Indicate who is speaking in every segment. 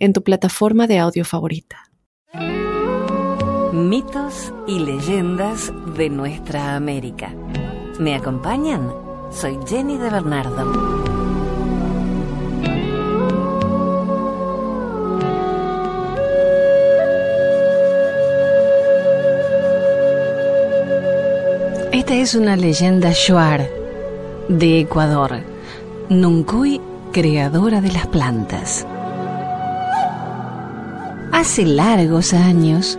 Speaker 1: en tu plataforma de audio favorita.
Speaker 2: Mitos y leyendas de nuestra América. ¿Me acompañan? Soy Jenny de Bernardo. Esta es una leyenda shuar de Ecuador. Nuncuy, creadora de las plantas. Hace largos años,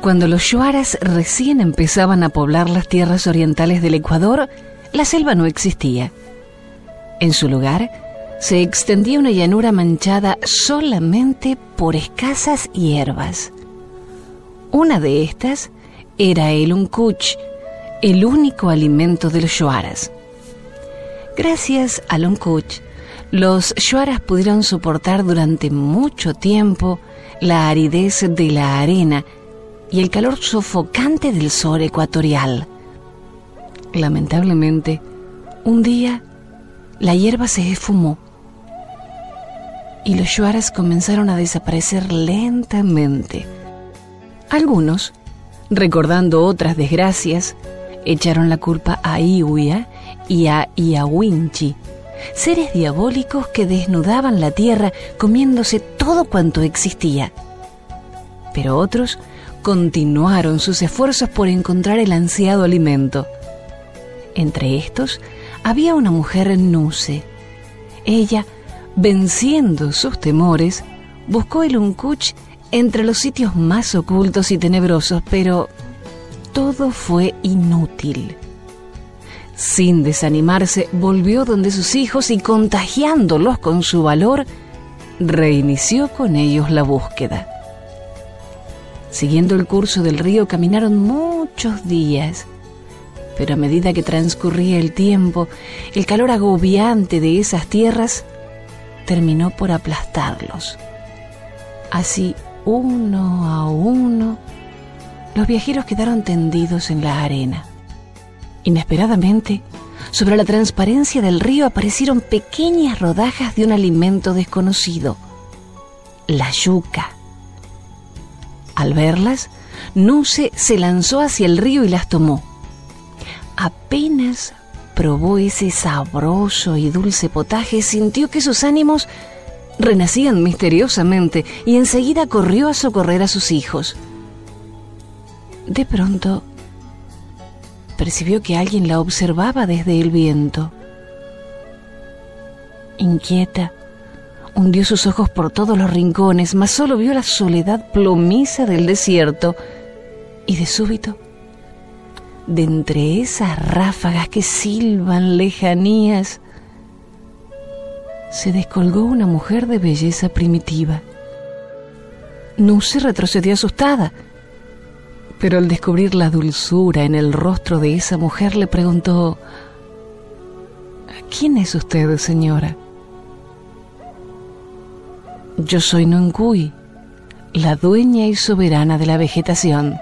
Speaker 2: cuando los shuaras recién empezaban a poblar las tierras orientales del Ecuador, la selva no existía. En su lugar, se extendía una llanura manchada solamente por escasas hierbas. Una de estas era el uncuch, el único alimento de los shuaras. Gracias al uncuch, los shuaras pudieron soportar durante mucho tiempo la aridez de la arena y el calor sofocante del sol ecuatorial. Lamentablemente, un día la hierba se esfumó y los shuaras comenzaron a desaparecer lentamente. Algunos, recordando otras desgracias, echaron la culpa a Iwia y a Iawinchi, seres diabólicos que desnudaban la tierra comiéndose todo cuanto existía. Pero otros continuaron sus esfuerzos por encontrar el ansiado alimento. Entre estos había una mujer Nuse. Ella, venciendo sus temores, buscó el Uncuch entre los sitios más ocultos y tenebrosos, pero todo fue inútil. Sin desanimarse, volvió donde sus hijos y contagiándolos con su valor, reinició con ellos la búsqueda. Siguiendo el curso del río caminaron muchos días, pero a medida que transcurría el tiempo, el calor agobiante de esas tierras terminó por aplastarlos. Así, uno a uno, los viajeros quedaron tendidos en la arena. Inesperadamente, sobre la transparencia del río aparecieron pequeñas rodajas de un alimento desconocido, la yuca. Al verlas, Nuce se lanzó hacia el río y las tomó. Apenas probó ese sabroso y dulce potaje, sintió que sus ánimos renacían misteriosamente y enseguida corrió a socorrer a sus hijos. De pronto, percibió que alguien la observaba desde el viento. Inquieta, hundió sus ojos por todos los rincones, mas solo vio la soledad plomiza del desierto y de súbito, de entre esas ráfagas que silban lejanías, se descolgó una mujer de belleza primitiva. No se retrocedió asustada, pero al descubrir la dulzura en el rostro de esa mujer le preguntó, ¿quién es usted, señora? Yo soy Nungui, la dueña y soberana de la vegetación.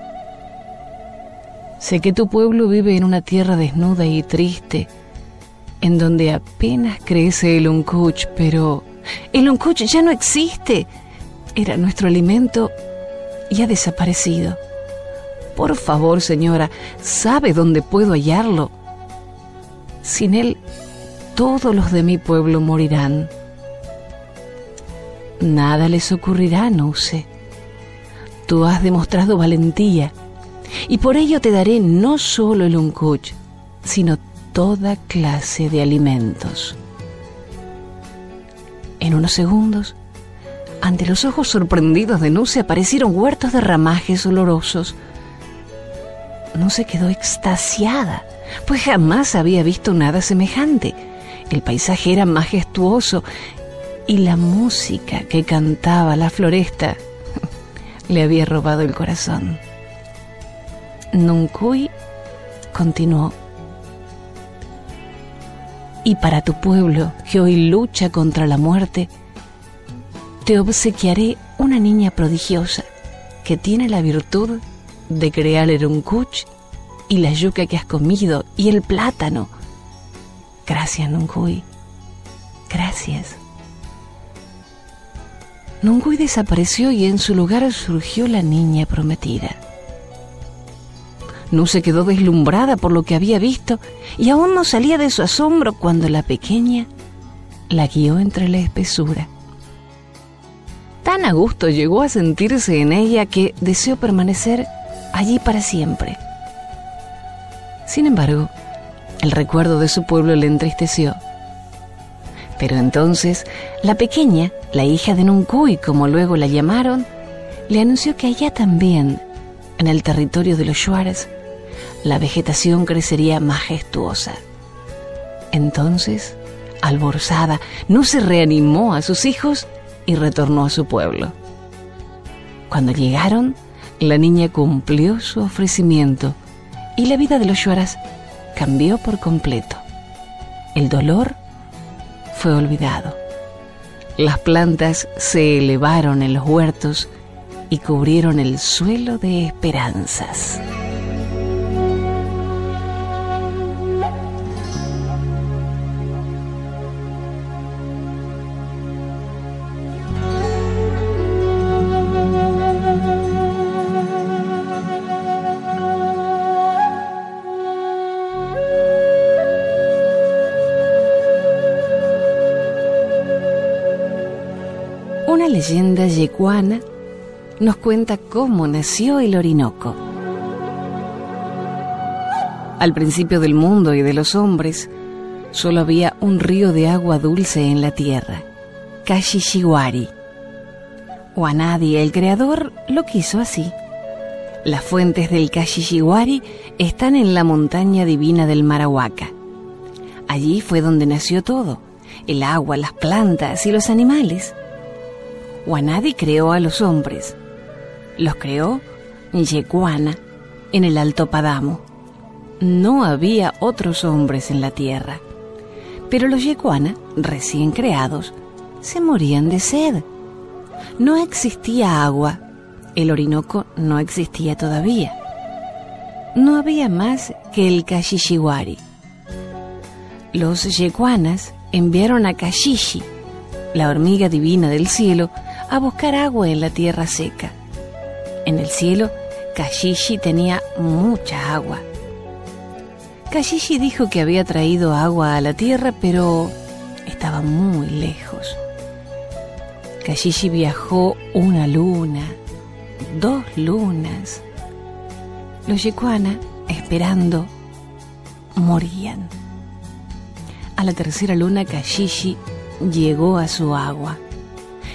Speaker 2: Sé que tu pueblo vive en una tierra desnuda y triste, en donde apenas crece el uncuch, pero el uncuch ya no existe. Era nuestro alimento y ha desaparecido. Por favor, señora, ¿sabe dónde puedo hallarlo? Sin él, todos los de mi pueblo morirán. Nada les ocurrirá, sé. Tú has demostrado valentía, y por ello te daré no solo el uncuch, sino toda clase de alimentos. En unos segundos, ante los ojos sorprendidos de Nuce aparecieron huertos de ramajes olorosos, no se quedó extasiada, pues jamás había visto nada semejante. El paisaje era majestuoso y la música que cantaba la floresta le había robado el corazón. Nuncuy continuó. Y para tu pueblo, que hoy lucha contra la muerte, te obsequiaré una niña prodigiosa que tiene la virtud de crear el uncuch y la yuca que has comido y el plátano. Gracias, Nuncuy. Gracias. Nuncuy desapareció y en su lugar surgió la niña prometida. No se quedó deslumbrada por lo que había visto y aún no salía de su asombro cuando la pequeña la guió entre la espesura. Tan a gusto llegó a sentirse en ella que deseó permanecer allí para siempre. Sin embargo, el recuerdo de su pueblo le entristeció. Pero entonces, la pequeña, la hija de Nuncuy, como luego la llamaron, le anunció que allá también, en el territorio de los Shuares, la vegetación crecería majestuosa. Entonces, alborzada, no se reanimó a sus hijos y retornó a su pueblo. Cuando llegaron, la niña cumplió su ofrecimiento y la vida de los Shuaras cambió por completo. El dolor fue olvidado. Las plantas se elevaron en los huertos y cubrieron el suelo de esperanzas. Leyenda yecuana nos cuenta cómo nació el Orinoco. Al principio del mundo y de los hombres, solo había un río de agua dulce en la tierra, Kashishiwari. Wanadi, el creador, lo quiso así. Las fuentes del Kashishiwari están en la montaña divina del Marahuaca. Allí fue donde nació todo, el agua, las plantas y los animales. Wanadi creó a los hombres. Los creó Yecuana en el Alto Padamo. No había otros hombres en la tierra. Pero los Yecuana, recién creados, se morían de sed. No existía agua. El Orinoco no existía todavía. No había más que el Kashishiwari. Los Yecuanas enviaron a Kashishi, la hormiga divina del cielo, a buscar agua en la tierra seca. En el cielo, Kashishi tenía mucha agua. Kashishi dijo que había traído agua a la tierra, pero estaba muy lejos. Kashishi viajó una luna, dos lunas. Los Yecuana, esperando, morían. A la tercera luna, Kashishi llegó a su agua.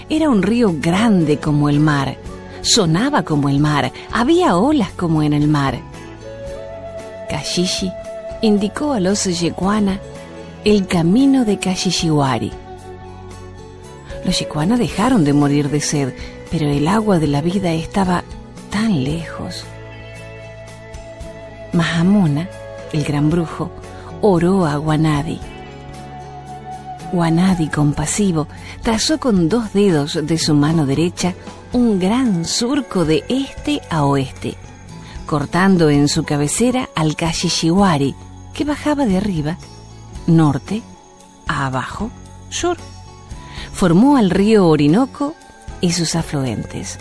Speaker 2: Era un río grande como el mar, sonaba como el mar, había olas como en el mar. Kashishi indicó a los Yecuana el camino de Kashishiwari. Los Yecuana dejaron de morir de sed, pero el agua de la vida estaba tan lejos. Mahamuna, el gran brujo, oró a Wanadi Wanadi, compasivo, trazó con dos dedos de su mano derecha un gran surco de este a oeste, cortando en su cabecera al Kashishiwari, que bajaba de arriba, norte, a abajo, sur. Formó al río Orinoco y sus afluentes.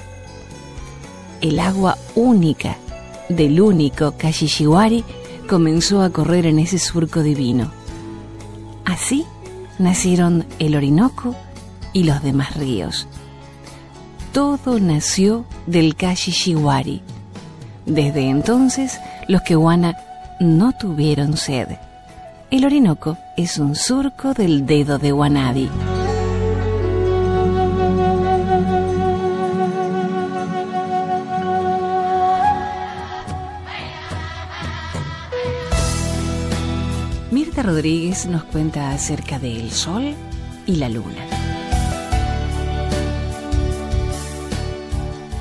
Speaker 2: El agua única del único Kashishiwari comenzó a correr en ese surco divino. Así nacieron el Orinoco y los demás ríos. Todo nació del Kashishiwari. Desde entonces, los Kewana no tuvieron sed. El Orinoco es un surco del dedo de Wanadi. Rodríguez nos cuenta acerca del sol y la luna.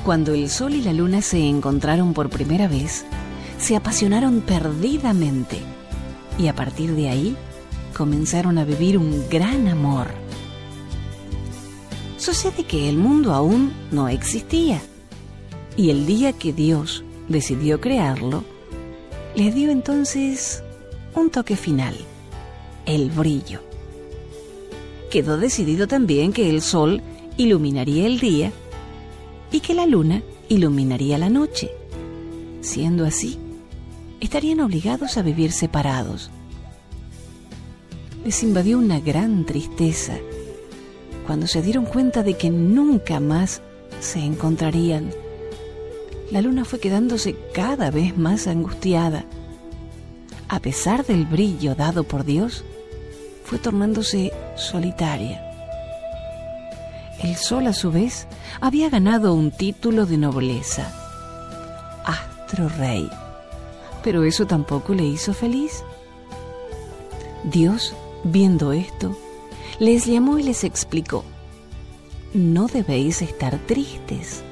Speaker 2: Cuando el sol y la luna se encontraron por primera vez, se apasionaron perdidamente y a partir de ahí comenzaron a vivir un gran amor. Sucede que el mundo aún no existía y el día que Dios decidió crearlo, le dio entonces un toque final, el brillo. Quedó decidido también que el sol iluminaría el día y que la luna iluminaría la noche. Siendo así, estarían obligados a vivir separados. Les invadió una gran tristeza cuando se dieron cuenta de que nunca más se encontrarían. La luna fue quedándose cada vez más angustiada. A pesar del brillo dado por Dios, fue tornándose solitaria. El sol, a su vez, había ganado un título de nobleza, Astro Rey pero eso tampoco le hizo feliz. Dios, viendo esto, les llamó y les explicó, no debéis estar tristes.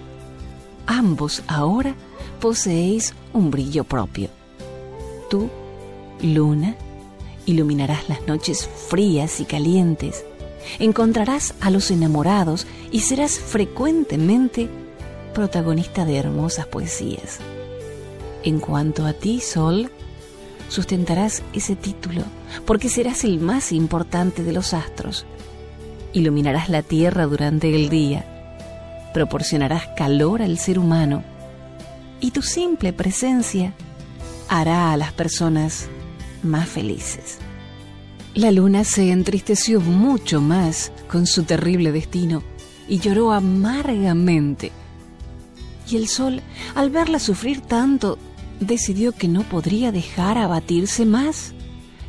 Speaker 2: Ambos ahora poseéis un brillo propio. Tú, luna, iluminarás las noches frías y calientes, encontrarás a los enamorados y serás frecuentemente protagonista de hermosas poesías. En cuanto a ti, Sol, sustentarás ese título, porque serás el más importante de los astros. Iluminarás la tierra durante el día, proporcionarás calor al ser humano, y tu simple presencia hará a las personas más felices. La luna se entristeció mucho más con su terrible destino y lloró amargamente. Y el sol, al verla sufrir tanto, decidió que no podría dejar abatirse más,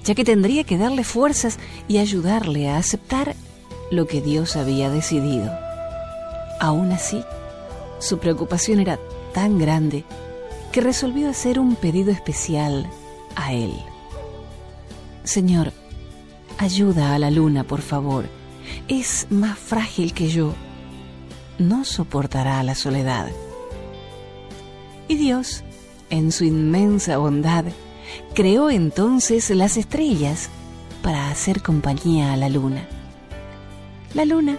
Speaker 2: ya que tendría que darle fuerzas y ayudarle a aceptar lo que Dios había decidido. Aún así, su preocupación era tan grande que resolvió hacer un pedido especial a él. Señor, ayuda a la luna, por favor. Es más frágil que yo. No soportará la soledad. Y Dios en su inmensa bondad, creó entonces las estrellas para hacer compañía a la luna. La luna,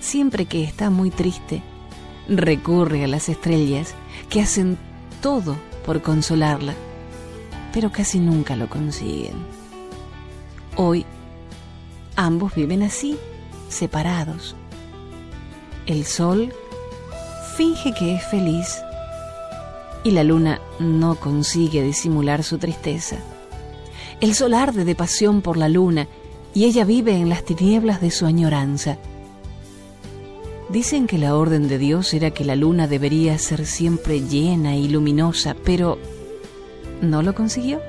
Speaker 2: siempre que está muy triste, recurre a las estrellas que hacen todo por consolarla, pero casi nunca lo consiguen. Hoy, ambos viven así, separados. El sol finge que es feliz y la luna no consigue disimular su tristeza. El sol arde de pasión por la luna y ella vive en las tinieblas de su añoranza. Dicen que la orden de Dios era que la luna debería ser siempre llena y luminosa, pero no lo consiguió,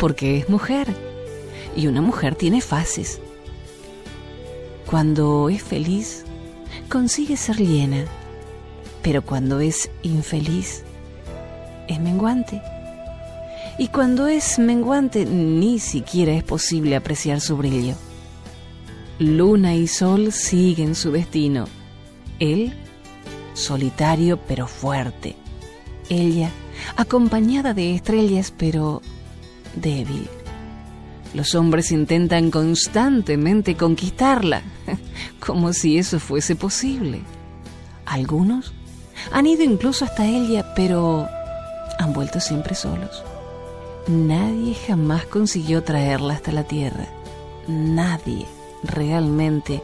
Speaker 2: porque es mujer, y una mujer tiene fases. Cuando es feliz, consigue ser llena, pero cuando es infeliz, es menguante. Y cuando es menguante ni siquiera es posible apreciar su brillo. Luna y sol siguen su destino. Él, solitario pero fuerte. Ella, acompañada de estrellas pero débil. Los hombres intentan constantemente conquistarla, como si eso fuese posible. Algunos han ido incluso hasta ella, pero han vuelto siempre solos. Nadie jamás consiguió traerla hasta la tierra. Nadie realmente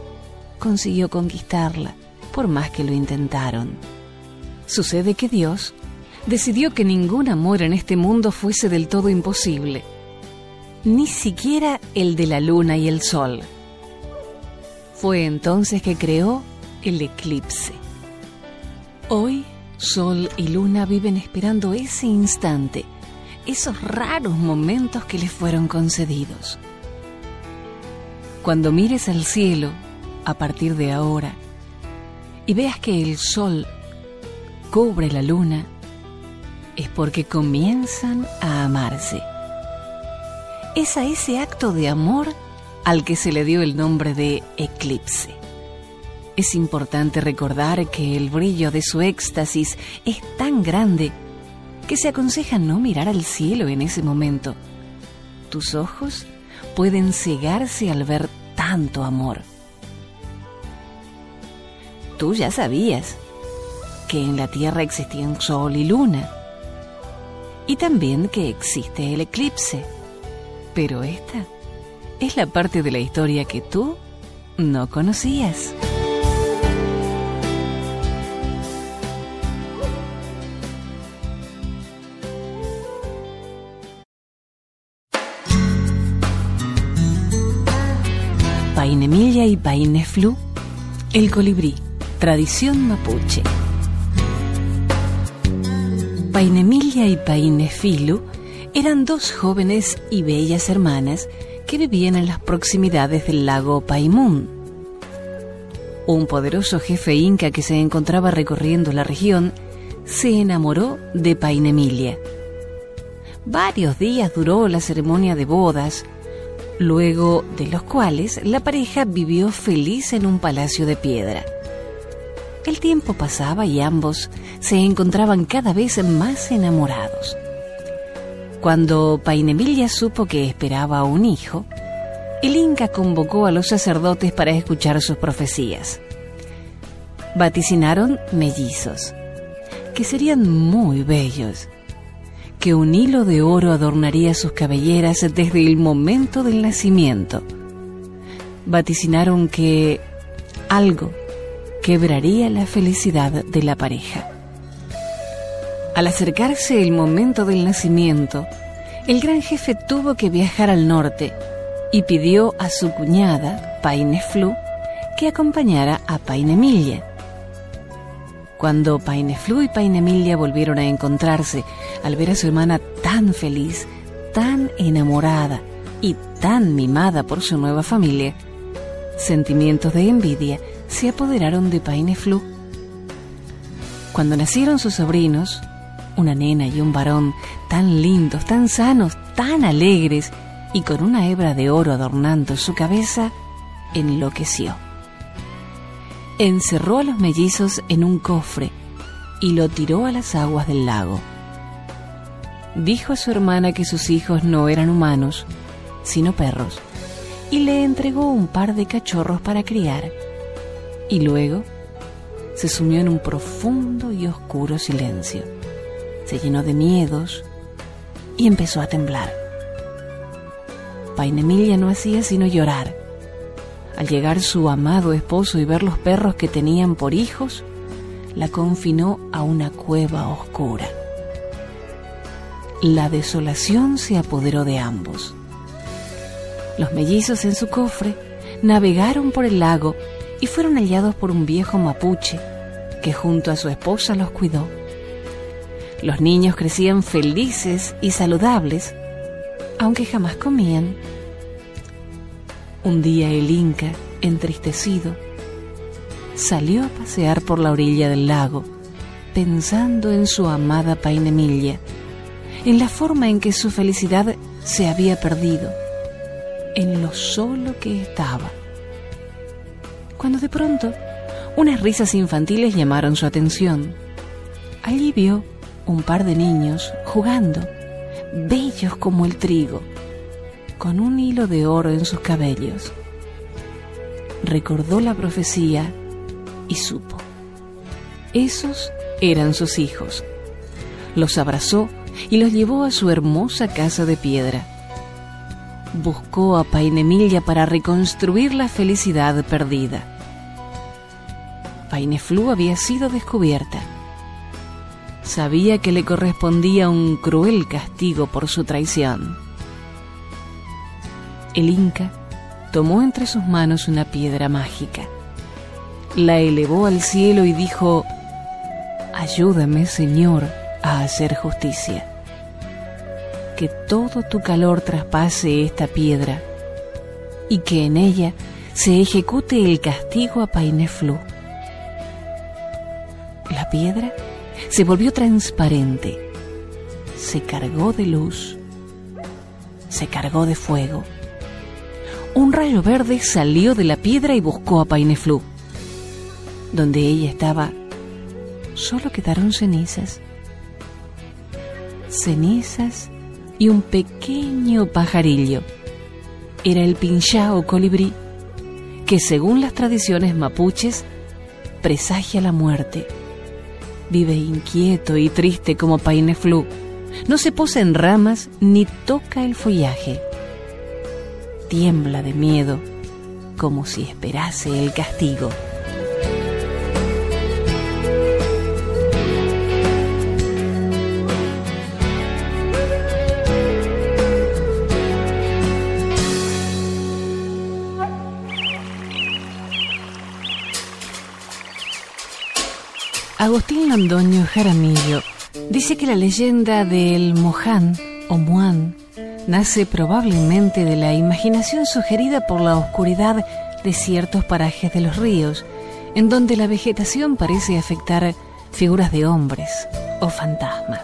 Speaker 2: consiguió conquistarla, por más que lo intentaron. Sucede que Dios decidió que ningún amor en este mundo fuese del todo imposible, ni siquiera el de la luna y el sol. Fue entonces que creó el eclipse. Hoy Sol y Luna viven esperando ese instante, esos raros momentos que les fueron concedidos. Cuando mires al cielo a partir de ahora y veas que el sol cubre la luna, es porque comienzan a amarse. Es a ese acto de amor al que se le dio el nombre de eclipse. Es importante recordar que el brillo de su éxtasis es tan grande que se aconseja no mirar al cielo en ese momento. Tus ojos pueden cegarse al ver tanto amor. Tú ya sabías que en la Tierra existían Sol y Luna y también que existe el eclipse. Pero esta es la parte de la historia que tú no conocías. Painemilla y Paineflu, el colibrí, tradición mapuche. Painemilla y Painefilu eran dos jóvenes y bellas hermanas que vivían en las proximidades del lago Paimún. Un poderoso jefe inca que se encontraba recorriendo la región se enamoró de Painemilla. Varios días duró la ceremonia de bodas, luego de los cuales la pareja vivió feliz en un palacio de piedra. El tiempo pasaba y ambos se encontraban cada vez más enamorados. Cuando Painemilla supo que esperaba un hijo, el Inca convocó a los sacerdotes para escuchar sus profecías. Vaticinaron mellizos, que serían muy bellos, que un hilo de oro adornaría sus cabelleras desde el momento del nacimiento. Vaticinaron que algo quebraría la felicidad de la pareja. Al acercarse el momento del nacimiento, el gran jefe tuvo que viajar al norte y pidió a su cuñada, Paineflu, que acompañara a Painemilla. Cuando Paineflu y Painemilla volvieron a encontrarse al ver a su hermana tan feliz, tan enamorada y tan mimada por su nueva familia, sentimientos de envidia se apoderaron de Paineflu. Cuando nacieron sus sobrinos, una nena y un varón tan lindos, tan sanos, tan alegres y con una hebra de oro adornando su cabeza, enloqueció. Encerró a los mellizos en un cofre y lo tiró a las aguas del lago. Dijo a su hermana que sus hijos no eran humanos, sino perros, y le entregó un par de cachorros para criar. Y luego se sumió en un profundo y oscuro silencio se llenó de miedos y empezó a temblar. Painemilla no hacía sino llorar. Al llegar su amado esposo y ver los perros que tenían por hijos, la confinó a una cueva oscura. La desolación se apoderó de ambos. Los mellizos en su cofre navegaron por el lago y fueron hallados por un viejo mapuche que junto a su esposa los cuidó. Los niños crecían felices y saludables, aunque jamás comían. Un día el Inca, entristecido, salió a pasear por la orilla del lago, pensando en su amada Painemilla, en la forma en que su felicidad se había perdido, en lo solo que estaba. Cuando de pronto unas risas infantiles llamaron su atención. Allí vio un par de niños jugando, bellos como el trigo, con un hilo de oro en sus cabellos. Recordó la profecía y supo. Esos eran sus hijos. Los abrazó y los llevó a su hermosa casa de piedra. Buscó a Painemilla para reconstruir la felicidad perdida. Paineflu había sido descubierta sabía que le correspondía un cruel castigo por su traición. El Inca tomó entre sus manos una piedra mágica, la elevó al cielo y dijo, Ayúdame, Señor, a hacer justicia. Que todo tu calor traspase esta piedra y que en ella se ejecute el castigo a Paineflu. La piedra se volvió transparente, se cargó de luz, se cargó de fuego. Un rayo verde salió de la piedra y buscó a Paineflu. donde ella estaba, solo quedaron cenizas. Cenizas y un pequeño pajarillo. Era el pinchá o colibrí, que según las tradiciones mapuches, presagia la muerte. Vive inquieto y triste como paineflu. No se posa en ramas ni toca el follaje. Tiembla de miedo, como si esperase el castigo. Agustín Londoño Jaramillo dice que la leyenda del Moján o Muán nace probablemente de la imaginación sugerida por la oscuridad de ciertos parajes de los ríos, en donde la vegetación parece afectar figuras de hombres o fantasmas.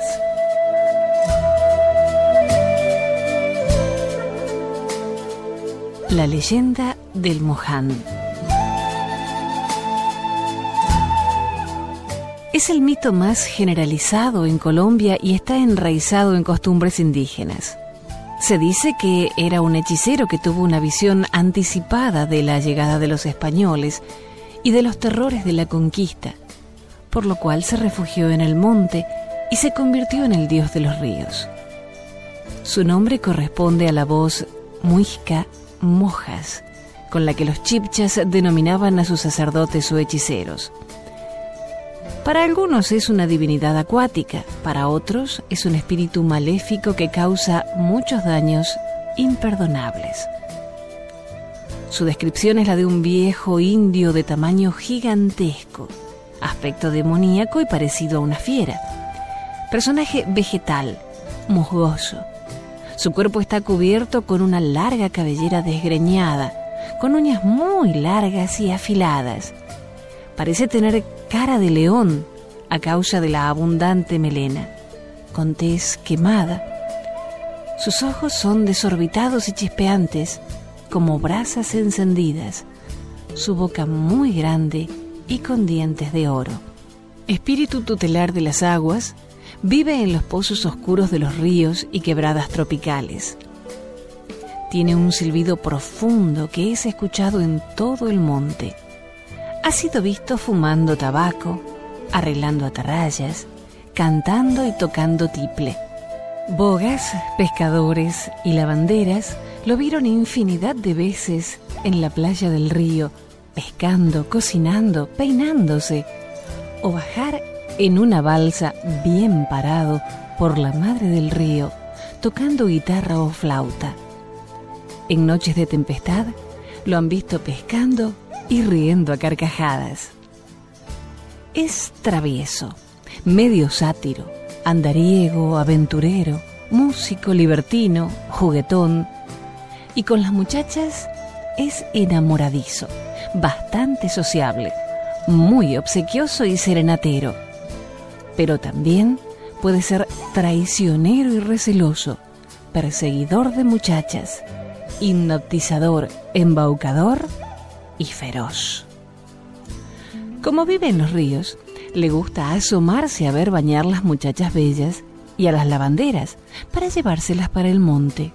Speaker 2: La leyenda del Moján. Es el mito más generalizado en Colombia y está enraizado en costumbres indígenas. Se dice que era un hechicero que tuvo una visión anticipada de la llegada de los españoles y de los terrores de la conquista, por lo cual se refugió en el monte y se convirtió en el dios de los ríos. Su nombre corresponde a la voz muisca mojas, con la que los chipchas denominaban a sus sacerdotes o hechiceros. Para algunos es una divinidad acuática, para otros es un espíritu maléfico que causa muchos daños imperdonables. Su descripción es la de un viejo indio de tamaño gigantesco, aspecto demoníaco y parecido a una fiera. Personaje vegetal, musgoso. Su cuerpo está cubierto con una larga cabellera desgreñada, con uñas muy largas y afiladas. Parece tener cara de león a causa de la abundante melena, con tez quemada. Sus ojos son desorbitados y chispeantes, como brasas encendidas, su boca muy grande y con dientes de oro. Espíritu tutelar de las aguas, vive en los pozos oscuros de los ríos y quebradas tropicales. Tiene un silbido profundo que es escuchado en todo el monte ha sido visto fumando tabaco, arreglando atarrayas, cantando y tocando tiple. Bogas, pescadores y lavanderas lo vieron infinidad de veces en la playa del río, pescando, cocinando, peinándose, o bajar en una balsa bien parado por la madre del río, tocando guitarra o flauta. En noches de tempestad lo han visto pescando y riendo a carcajadas. Es travieso, medio sátiro, andariego, aventurero, músico, libertino, juguetón, y con las muchachas es enamoradizo, bastante sociable, muy obsequioso y serenatero, pero también puede ser traicionero y receloso, perseguidor de muchachas, hipnotizador, embaucador y feroz. Como vive en los ríos, le gusta asomarse a ver bañar las muchachas bellas y a las lavanderas para llevárselas para el monte.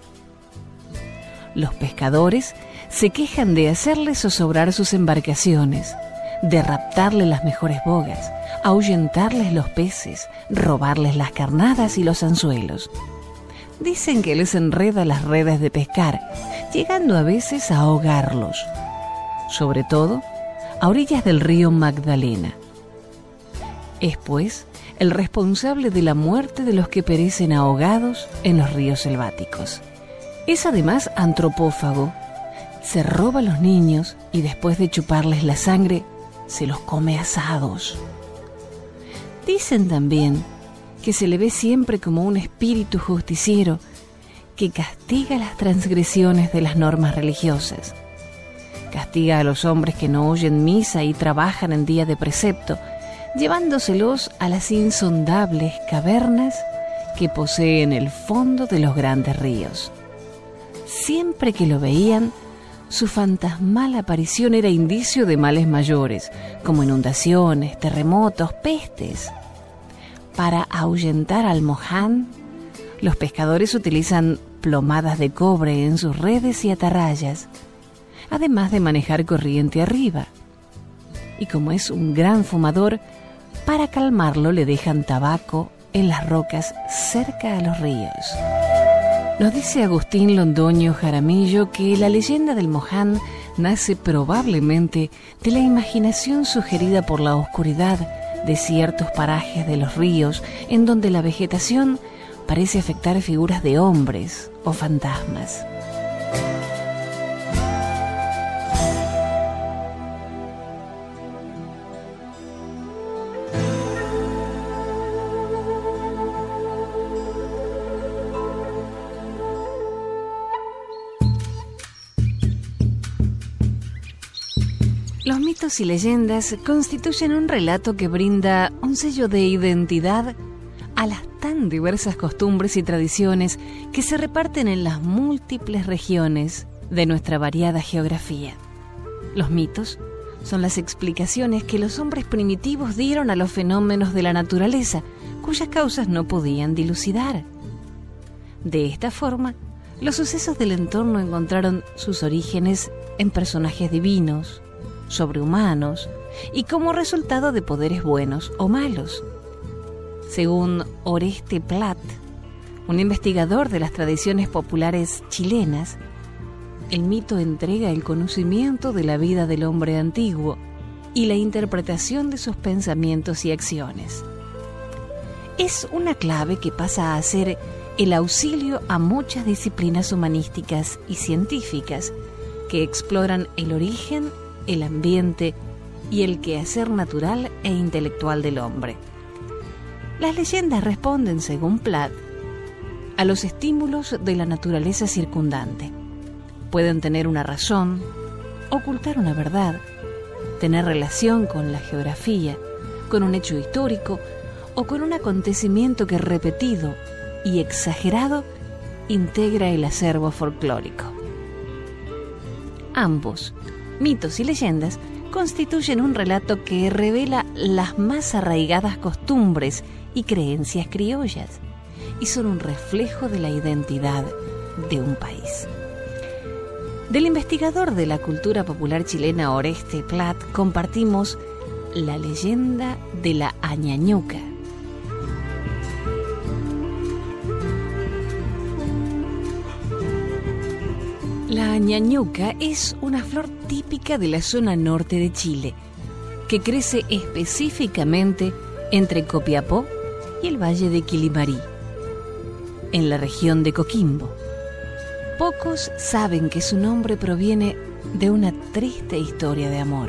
Speaker 2: Los pescadores se quejan de hacerle zozobrar sus embarcaciones, de raptarle las mejores bogas, ahuyentarles los peces, robarles las carnadas y los anzuelos. Dicen que les enreda las redes de pescar, llegando a veces a ahogarlos sobre todo a orillas del río Magdalena. Es pues el responsable de la muerte de los que perecen ahogados en los ríos selváticos. Es además antropófago. Se roba a los niños y después de chuparles la sangre, se los come asados. Dicen también que se le ve siempre como un espíritu justiciero que castiga las transgresiones de las normas religiosas Castiga a los hombres que no oyen misa y trabajan en día de precepto, llevándoselos a las insondables cavernas que poseen el fondo de los grandes ríos. Siempre que lo veían, su fantasmal aparición era indicio de males mayores, como inundaciones, terremotos, pestes. Para ahuyentar al moján, los pescadores utilizan plomadas de cobre en sus redes y atarrayas, además de manejar corriente arriba. Y como es un gran fumador, para calmarlo le dejan tabaco en las rocas cerca a los ríos. Nos dice Agustín Londoño Jaramillo que la leyenda del Moján nace probablemente de la imaginación sugerida por la oscuridad de ciertos parajes de los ríos en donde la vegetación parece afectar figuras de hombres o fantasmas. Mitos y leyendas constituyen un relato que brinda un sello de identidad a las tan diversas costumbres y tradiciones que se reparten en las múltiples regiones de nuestra variada geografía. Los mitos son las explicaciones que los hombres primitivos dieron a los fenómenos de la naturaleza, cuyas causas no podían dilucidar. De esta forma, los sucesos del entorno encontraron sus orígenes en personajes divinos, sobrehumanos y como resultado de poderes buenos o malos. Según Oreste Plat, un investigador de las tradiciones populares chilenas, el mito entrega el conocimiento de la vida del hombre antiguo y la interpretación de sus pensamientos y acciones. Es una clave que pasa a ser el auxilio a muchas disciplinas humanísticas y científicas que exploran el origen el ambiente y el quehacer natural e intelectual del hombre. Las leyendas responden, según Platt, a los estímulos de la naturaleza circundante. Pueden tener una razón, ocultar una verdad, tener relación con la geografía, con un hecho histórico o con un acontecimiento que repetido y exagerado integra el acervo folclórico. Ambos mitos y leyendas constituyen un relato que revela las más arraigadas costumbres y creencias criollas y son un reflejo de la identidad de un país. Del investigador de la cultura popular chilena Oreste Plat compartimos la leyenda de la Añañuca La ñañuca es una flor típica de la zona norte de Chile, que crece específicamente entre Copiapó y el valle de Quilimarí, en la región de Coquimbo. Pocos saben que su nombre proviene de una triste historia de amor.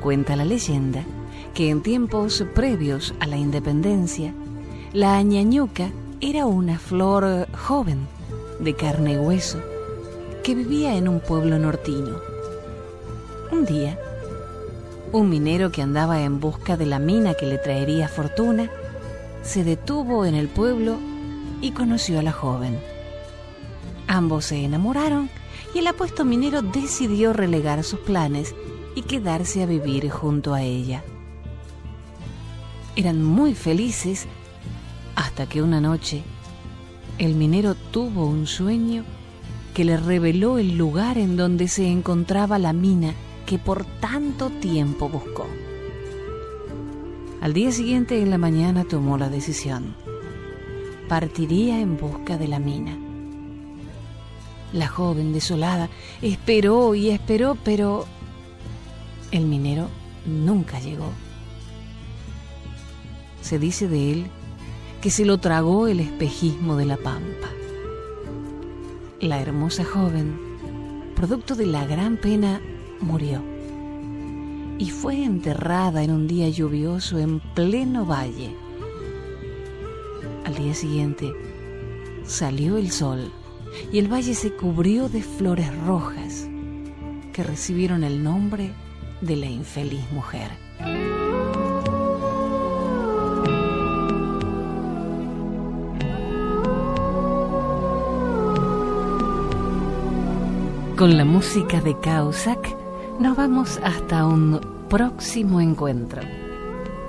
Speaker 2: Cuenta la leyenda que en tiempos previos a la independencia, la ñañuca era una flor joven de carne y hueso, que vivía en un pueblo nortino. Un día, un minero que andaba en busca de la mina que le traería fortuna, se detuvo en el pueblo y conoció a la joven. Ambos se enamoraron y el apuesto minero decidió relegar sus planes y quedarse a vivir junto a ella. Eran muy felices hasta que una noche el minero tuvo un sueño que le reveló el lugar en donde se encontraba la mina que por tanto tiempo buscó. Al día siguiente en la mañana tomó la decisión. Partiría en busca de la mina. La joven desolada esperó y esperó, pero el minero nunca llegó. Se dice de él que se lo tragó el espejismo de la pampa. La hermosa joven, producto de la gran pena, murió y fue enterrada en un día lluvioso en pleno valle. Al día siguiente salió el sol y el valle se cubrió de flores rojas que recibieron el nombre de la infeliz mujer. Con la música de Causac, nos vamos hasta un próximo encuentro.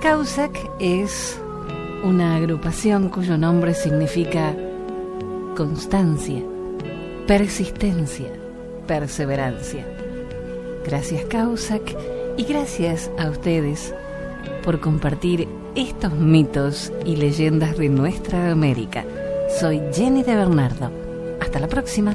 Speaker 2: Causac es una agrupación cuyo nombre significa constancia, persistencia, perseverancia. Gracias Causac y gracias a ustedes por compartir estos mitos y leyendas de nuestra América. Soy Jenny de Bernardo. Hasta la próxima.